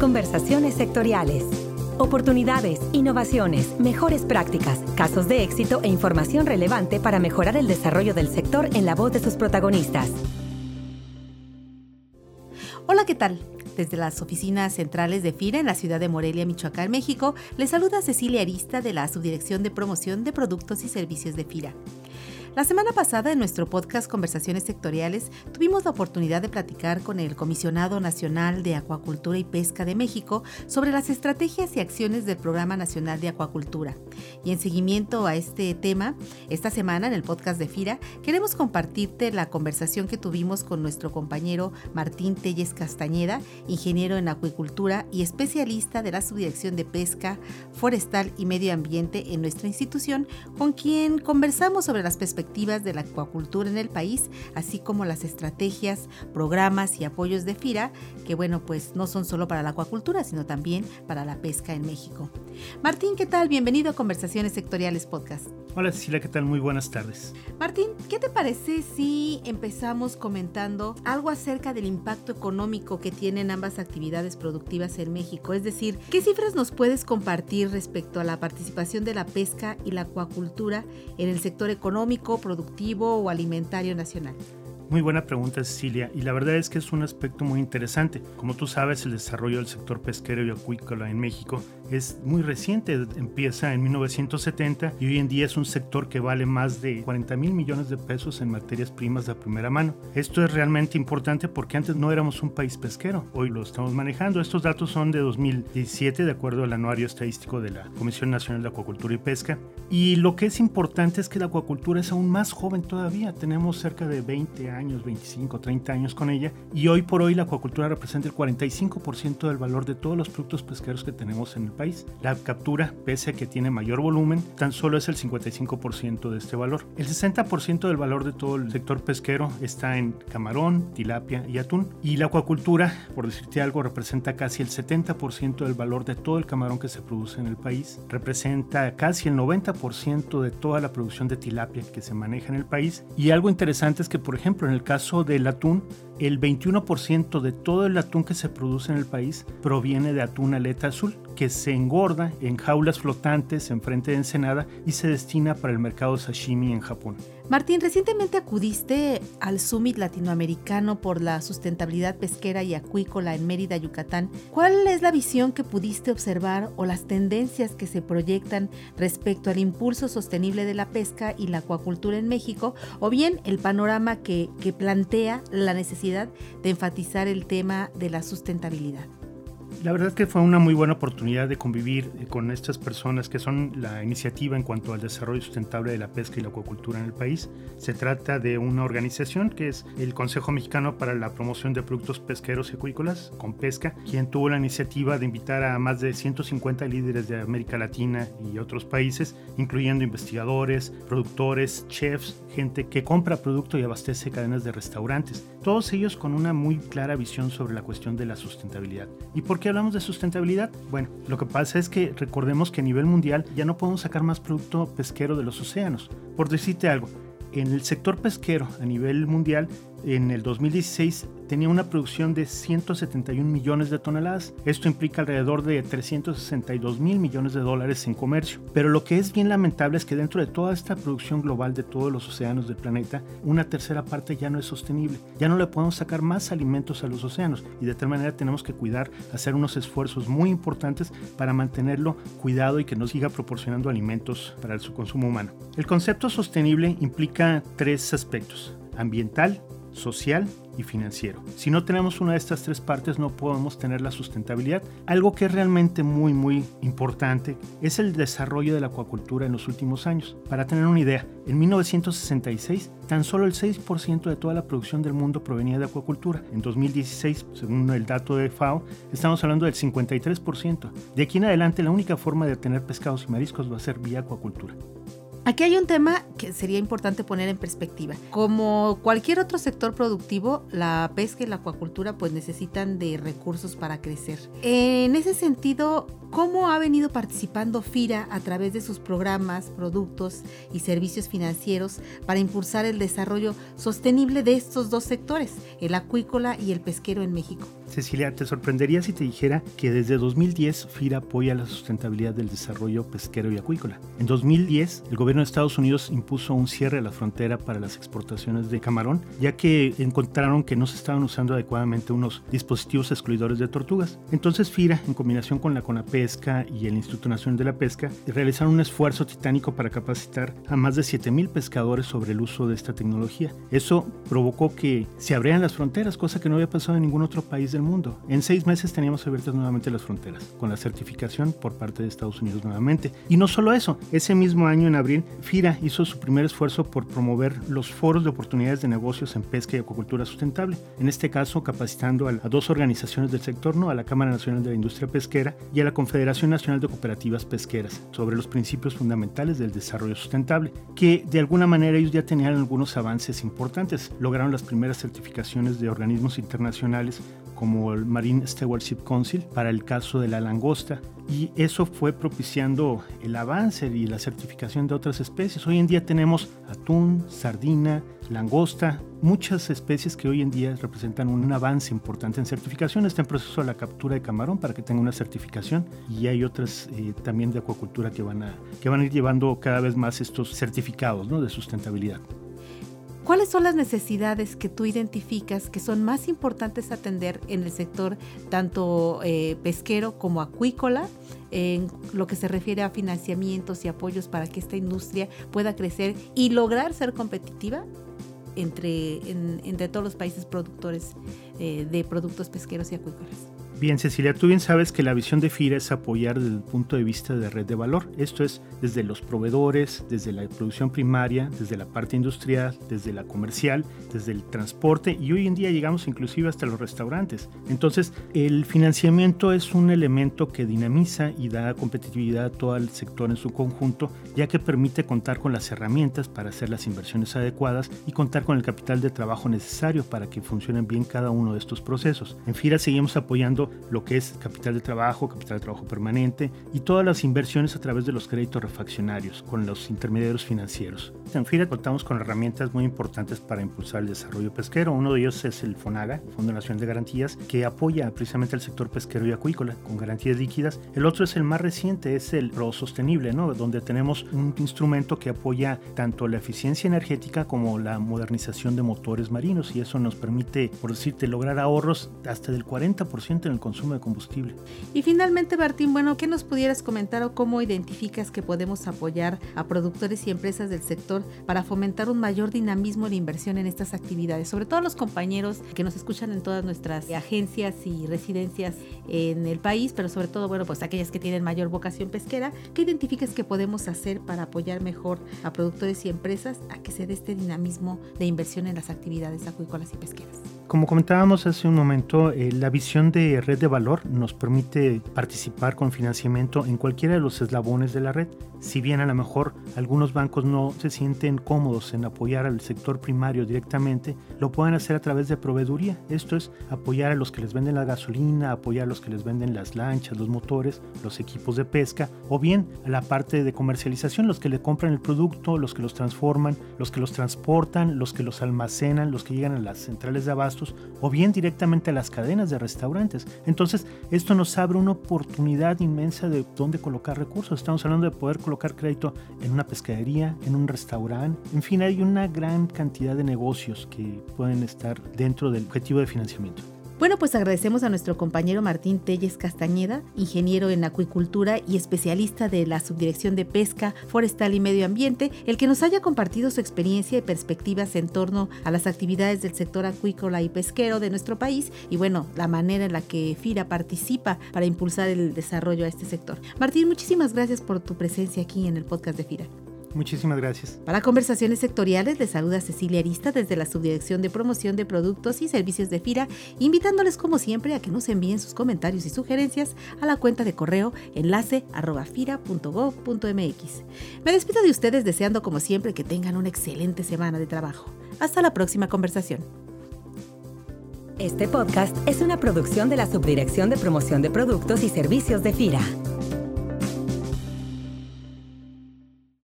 Conversaciones sectoriales. Oportunidades, innovaciones, mejores prácticas, casos de éxito e información relevante para mejorar el desarrollo del sector en la voz de sus protagonistas. Hola, ¿qué tal? Desde las oficinas centrales de FIRA en la ciudad de Morelia, Michoacán, México, les saluda Cecilia Arista de la Subdirección de Promoción de Productos y Servicios de FIRA. La semana pasada en nuestro podcast Conversaciones Sectoriales tuvimos la oportunidad de platicar con el Comisionado Nacional de Acuacultura y Pesca de México sobre las estrategias y acciones del Programa Nacional de Acuacultura. Y en seguimiento a este tema, esta semana en el podcast de FIRA queremos compartirte la conversación que tuvimos con nuestro compañero Martín Telles Castañeda, ingeniero en acuicultura y especialista de la Subdirección de Pesca, Forestal y Medio Ambiente en nuestra institución, con quien conversamos sobre las perspectivas de la acuacultura en el país, así como las estrategias, programas y apoyos de FIRA, que bueno, pues no son solo para la acuacultura, sino también para la pesca en México. Martín, ¿qué tal? Bienvenido a Conversaciones Sectoriales Podcast. Hola Cecilia, ¿qué tal? Muy buenas tardes. Martín, ¿qué te parece si empezamos comentando algo acerca del impacto económico que tienen ambas actividades productivas en México? Es decir, ¿qué cifras nos puedes compartir respecto a la participación de la pesca y la acuacultura en el sector económico, productivo o alimentario nacional? Muy buena pregunta, Cecilia, y la verdad es que es un aspecto muy interesante. Como tú sabes, el desarrollo del sector pesquero y acuícola en México es muy reciente, empieza en 1970 y hoy en día es un sector que vale más de 40 mil millones de pesos en materias primas de primera mano. Esto es realmente importante porque antes no éramos un país pesquero, hoy lo estamos manejando. Estos datos son de 2017, de acuerdo al anuario estadístico de la Comisión Nacional de Acuacultura y Pesca. Y lo que es importante es que la acuacultura es aún más joven todavía, tenemos cerca de 20 años, 25, 30 años con ella y hoy por hoy la acuacultura representa el 45% del valor de todos los productos pesqueros que tenemos en el país. La captura, pese a que tiene mayor volumen, tan solo es el 55% de este valor. El 60% del valor de todo el sector pesquero está en camarón, tilapia y atún. Y la acuacultura, por decirte algo, representa casi el 70% del valor de todo el camarón que se produce en el país. Representa casi el 90% de toda la producción de tilapia que se maneja en el país. Y algo interesante es que, por ejemplo, en el caso del atún, el 21% de todo el atún que se produce en el país proviene de atún aleta azul, que se engorda en jaulas flotantes en frente de Ensenada y se destina para el mercado sashimi en Japón. Martín, recientemente acudiste al Summit Latinoamericano por la Sustentabilidad Pesquera y Acuícola en Mérida, Yucatán. ¿Cuál es la visión que pudiste observar o las tendencias que se proyectan respecto al impulso sostenible de la pesca y la acuacultura en México? O bien el panorama que, que plantea la necesidad de enfatizar el tema de la sustentabilidad. La verdad que fue una muy buena oportunidad de convivir eh, con estas personas que son la iniciativa en cuanto al desarrollo sustentable de la pesca y la acuacultura en el país. Se trata de una organización que es el Consejo Mexicano para la Promoción de Productos Pesqueros y Acuícolas, con Pesca, quien tuvo la iniciativa de invitar a más de 150 líderes de América Latina y otros países, incluyendo investigadores, productores, chefs, gente que compra producto y abastece cadenas de restaurantes, todos ellos con una muy clara visión sobre la cuestión de la sustentabilidad. ¿Y por qué hablamos de sustentabilidad? Bueno, lo que pasa es que recordemos que a nivel mundial ya no podemos sacar más producto pesquero de los océanos. Por decirte algo, en el sector pesquero a nivel mundial, en el 2016 tenía una producción de 171 millones de toneladas. Esto implica alrededor de 362 mil millones de dólares en comercio. Pero lo que es bien lamentable es que dentro de toda esta producción global de todos los océanos del planeta, una tercera parte ya no es sostenible. Ya no le podemos sacar más alimentos a los océanos y de tal manera tenemos que cuidar, hacer unos esfuerzos muy importantes para mantenerlo cuidado y que nos siga proporcionando alimentos para su consumo humano. El concepto sostenible implica tres aspectos, ambiental, social y financiero. Si no tenemos una de estas tres partes no podemos tener la sustentabilidad. Algo que es realmente muy muy importante es el desarrollo de la acuacultura en los últimos años. Para tener una idea, en 1966 tan solo el 6% de toda la producción del mundo provenía de acuacultura. En 2016, según el dato de FAO, estamos hablando del 53%. De aquí en adelante la única forma de obtener pescados y mariscos va a ser vía acuacultura. Aquí hay un tema que sería importante poner en perspectiva. Como cualquier otro sector productivo, la pesca y la acuacultura pues necesitan de recursos para crecer. En ese sentido, ¿cómo ha venido participando FIRA a través de sus programas, productos y servicios financieros para impulsar el desarrollo sostenible de estos dos sectores, el acuícola y el pesquero en México? Cecilia, te sorprendería si te dijera que desde 2010 FIRA apoya la sustentabilidad del desarrollo pesquero y acuícola. En 2010, el gobierno de Estados Unidos impuso un cierre a la frontera para las exportaciones de camarón, ya que encontraron que no se estaban usando adecuadamente unos dispositivos excluidores de tortugas. Entonces FIRA, en combinación con la CONAPESCA y el Instituto Nacional de la Pesca, realizaron un esfuerzo titánico para capacitar a más de 7.000 pescadores sobre el uso de esta tecnología. Eso provocó que se abrieran las fronteras, cosa que no había pasado en ningún otro país del mundo. En seis meses teníamos abiertas nuevamente las fronteras, con la certificación por parte de Estados Unidos nuevamente. Y no solo eso, ese mismo año en abril, FIRA hizo su primer esfuerzo por promover los foros de oportunidades de negocios en pesca y acuacultura sustentable. En este caso, capacitando a, dos organizaciones del sector, ¿no? a la Cámara Nacional de la Industria Pesquera y a la Confederación Nacional de Cooperativas Pesqueras, sobre los principios fundamentales del desarrollo sustentable, que de alguna manera ellos ya tenían algunos avances importantes. Lograron las primeras certificaciones de organismos internacionales como el Marine Stewardship Council para el caso de la langosta y eso fue propiciando el avance y la certificación de otras especies. Hoy en día tenemos atún, sardina, langosta, muchas especies que hoy en día representan un avance importante en certificación. Está en proceso la captura de camarón para que tenga una certificación y hay otras eh, también de acuacultura que van, a, que van a ir llevando cada vez más estos certificados ¿no? de sustentabilidad. ¿Cuáles son las necesidades que tú identificas que son más importantes atender en el sector tanto eh, pesquero como acuícola en lo que se refiere a financiamientos y apoyos para que esta industria pueda crecer y lograr ser competitiva entre, entre todos los países productores eh, de productos pesqueros y acuícolas? Bien, Cecilia, tú bien sabes que la visión de FIRA es apoyar desde el punto de vista de red de valor. Esto es desde los proveedores, desde la producción primaria, desde la parte industrial, desde la comercial, desde el transporte y hoy en día llegamos inclusive hasta los restaurantes. Entonces, el financiamiento es un elemento que dinamiza y da competitividad a todo el sector en su conjunto, ya que permite contar con las herramientas para hacer las inversiones adecuadas y contar con el capital de trabajo necesario para que funcionen bien cada uno de estos procesos. En FIRA seguimos apoyando lo que es capital de trabajo, capital de trabajo permanente y todas las inversiones a través de los créditos refaccionarios con los intermediarios financieros. En FIRA contamos con herramientas muy importantes para impulsar el desarrollo pesquero. Uno de ellos es el FONAGA, Fondo Nacional de Garantías, que apoya precisamente al sector pesquero y acuícola con garantías líquidas. El otro es el más reciente, es el PRO Sostenible, ¿no? donde tenemos un instrumento que apoya tanto la eficiencia energética como la modernización de motores marinos y eso nos permite, por decirte, lograr ahorros hasta del 40% en el consumo de combustible. Y finalmente, Martín, bueno, ¿qué nos pudieras comentar o cómo identificas que podemos apoyar a productores y empresas del sector para fomentar un mayor dinamismo de inversión en estas actividades? Sobre todo los compañeros que nos escuchan en todas nuestras agencias y residencias en el país, pero sobre todo, bueno, pues aquellas que tienen mayor vocación pesquera, ¿qué identificas que podemos hacer para apoyar mejor a productores y empresas a que se dé este dinamismo de inversión en las actividades acuícolas y pesqueras? Como comentábamos hace un momento, eh, la visión de red de valor nos permite participar con financiamiento en cualquiera de los eslabones de la red. Si bien a lo mejor algunos bancos no se sienten cómodos en apoyar al sector primario directamente, lo pueden hacer a través de proveeduría. Esto es apoyar a los que les venden la gasolina, apoyar a los que les venden las lanchas, los motores, los equipos de pesca, o bien a la parte de comercialización, los que le compran el producto, los que los transforman, los que los transportan, los que los almacenan, los que llegan a las centrales de o bien directamente a las cadenas de restaurantes. Entonces, esto nos abre una oportunidad inmensa de dónde colocar recursos. Estamos hablando de poder colocar crédito en una pescadería, en un restaurante. En fin, hay una gran cantidad de negocios que pueden estar dentro del objetivo de financiamiento. Bueno, pues agradecemos a nuestro compañero Martín Telles Castañeda, ingeniero en acuicultura y especialista de la Subdirección de Pesca, Forestal y Medio Ambiente, el que nos haya compartido su experiencia y perspectivas en torno a las actividades del sector acuícola y pesquero de nuestro país y bueno, la manera en la que FIRA participa para impulsar el desarrollo a este sector. Martín, muchísimas gracias por tu presencia aquí en el podcast de FIRA. Muchísimas gracias. Para conversaciones sectoriales, les saluda Cecilia Arista desde la Subdirección de Promoción de Productos y Servicios de FIRA, invitándoles como siempre a que nos envíen sus comentarios y sugerencias a la cuenta de correo enlace arroba Me despido de ustedes deseando como siempre que tengan una excelente semana de trabajo. Hasta la próxima conversación. Este podcast es una producción de la Subdirección de Promoción de Productos y Servicios de FIRA.